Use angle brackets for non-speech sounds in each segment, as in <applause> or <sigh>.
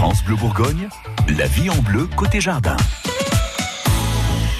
France Bleu Bourgogne, la vie en bleu côté jardin.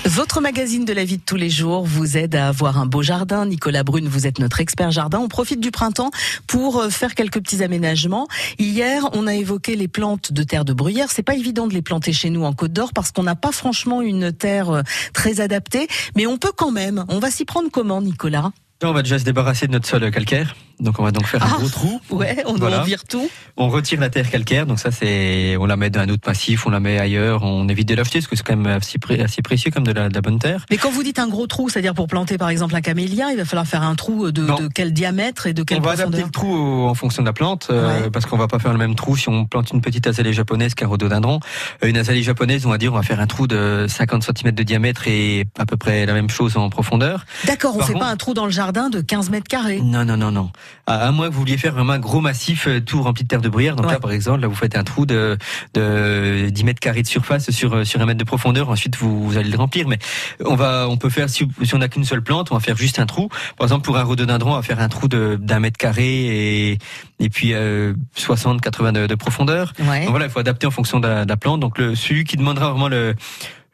Votre magazine de la vie de tous les jours vous aide à avoir un beau jardin. Nicolas Brune, vous êtes notre expert jardin. On profite du printemps pour euh, faire quelques petits aménagements. Hier, on a évoqué les plantes de terre de bruyère. C'est pas évident de les planter chez nous en Côte d'Or parce qu'on n'a pas franchement une terre euh, très adaptée, mais on peut quand même. On va s'y prendre comment, Nicolas? On va déjà se débarrasser de notre sol calcaire. Donc on va donc faire un Ah, gros trou. <laughs> Ouais, on Voilà. en vire tout. On retire la terre calcaire, donc ça c'est, on la met dans un autre passif, on la met ailleurs, on évite de l'acheter parce que c'est quand même assez, pré- assez précieux comme de la, de la bonne terre. Mais quand vous dites un gros trou, c'est-à-dire pour planter par exemple un camélia, il va falloir faire un trou de, quel diamètre et de quelle on va adapter profondeur le trou en fonction de la plante, euh, parce qu'on va pas faire le même trou si on plante une petite azalée japonaise qu'un rhododendron. Euh, Une azalée japonaise, on va dire, on va faire un trou de 50 cm de diamètre et à peu près la même chose en profondeur. D'accord, on Par fait contre- pas un trou dans le jardin de 15 mètres carrés. Non, non, non, non. À, à moins que vous vouliez faire vraiment un gros massif euh, tout rempli de terre de bruyère. Donc Ouais. là, par exemple, là, vous faites un trou de, de 10 mètres carrés de surface sur, euh, sur un mètre de profondeur. Ensuite, vous, vous allez le remplir. Mais on va, on peut faire, si, si on n'a qu'une seule plante, on va faire juste un trou. Par exemple, pour un rhododendron, on va faire un trou de- d'un mètre carré et, et puis euh, 60, 80 de, de profondeur. Ouais. Donc voilà, il faut adapter en fonction de la, de la plante. Donc le, celui qui demandera vraiment le,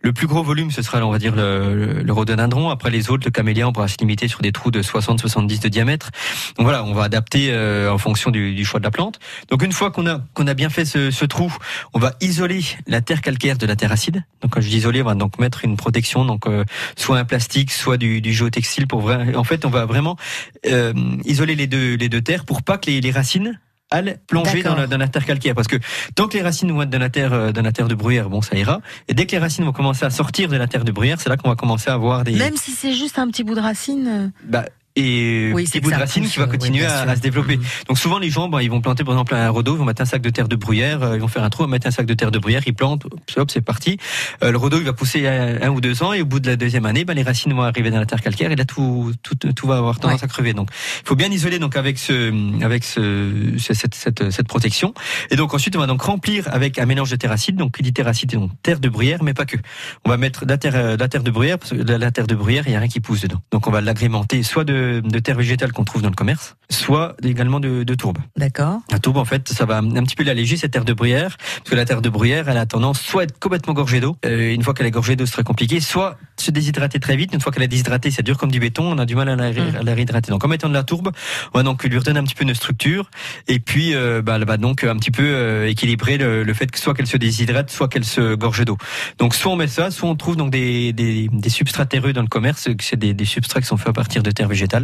le plus gros volume, ce sera, on va dire, le, le, rhododendron. Après les autres, le camélia, on pourra se limiter sur des trous de 60-70 de diamètre. Donc voilà, on va adapter euh, en fonction du, du choix de la plante. Donc une fois qu'on a qu'on a bien fait ce, ce trou, on va isoler la terre calcaire de la terre acide. Donc quand je dis isoler, on va donc mettre une protection, donc euh, soit un plastique, soit du, du géotextile pour. En fait, on va vraiment euh, isoler les deux les deux terres pour pas que les, les racines aillent plonger dans D'accord. la, dans la terre calcaire parce que tant que les racines vont être dans la terre euh, dans la terre de bruyère bon ça ira et dès que les racines vont commencer à sortir de la terre de bruyère c'est là qu'on va commencer à avoir des Même si c'est juste un petit bout de racine. euh, bah, et Oui, petit bout de racine qui va euh, oui, continuer à, se développer. Mhm. Donc souvent les gens, bah, ils vont planter par exemple un rhodo, ils vont mettre un sac de terre de bruyère, euh, ils vont faire un trou, ils vont mettre un sac de terre de bruyère, ils plantent, hop, c'est parti. Euh, le rhodo il va pousser un, un ou deux ans et au bout de la deuxième année, bah, les racines vont arriver dans la terre calcaire et là tout tout, tout va avoir tendance Ouais. à crever. Donc il faut bien isoler donc avec ce avec ce, ce- cette, cette cette protection. Et donc ensuite on va donc remplir avec un mélange de terre acide. Donc dit terre acide, donc terre de bruyère, mais pas que. On va mettre de la terre euh, de la terre de bruyère parce que de la terre de bruyère il y a rien qui pousse dedans. Donc on va l'agrémenter soit de, de terre végétale qu'on trouve dans le commerce, soit également de, de tourbe. D'accord. La tourbe, en fait, ça va un petit peu l'alléger, cette terre de bruyère, parce que la terre de bruyère, elle a tendance soit à être complètement gorgée d'eau, euh, une fois qu'elle est gorgée d'eau, c'est très compliqué, soit se déshydrater très vite, une fois qu'elle est déshydratée, c'est dur comme du béton, on a du mal à la, Mm. à la réhydrater. Donc en mettant de la tourbe, on va donc lui redonner un petit peu de structure, et puis euh, bah, elle va donc un petit peu euh, équilibrer le, le fait que soit qu'elle se déshydrate, soit qu'elle se gorge d'eau. Donc soit on met ça, soit on trouve donc des, des, des substrats terreux dans le commerce, c'est des, des substrats qui sont faits à partir de terre végétale,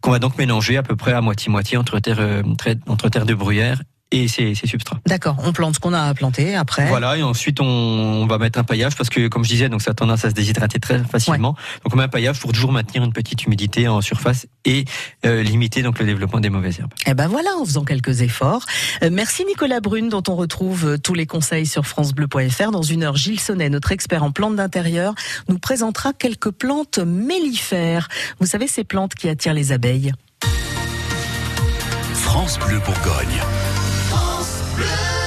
qu'on va donc mélanger à peu près à moitié-moitié entre terre, euh, entre terre de bruyère et ces, ces substrats. D'accord. On plante ce qu'on a à planter après. Voilà, et ensuite on, on va mettre un paillage parce que, comme je disais, donc ça a tendance à se déshydrater très facilement. Donc on met un paillage pour toujours maintenir une petite humidité en surface et euh, limiter donc le développement des mauvaises herbes. Eh ben voilà, en faisant quelques efforts. Euh, merci Nicolas Brune, dont on retrouve euh, tous les conseils sur francebleu.fr. Dans une heure, Gilles Sonnet, notre expert en plantes d'intérieur, nous présentera quelques plantes mellifères. Vous savez, ces plantes qui attirent les abeilles. France Bleu Bourgogne. France Bleu.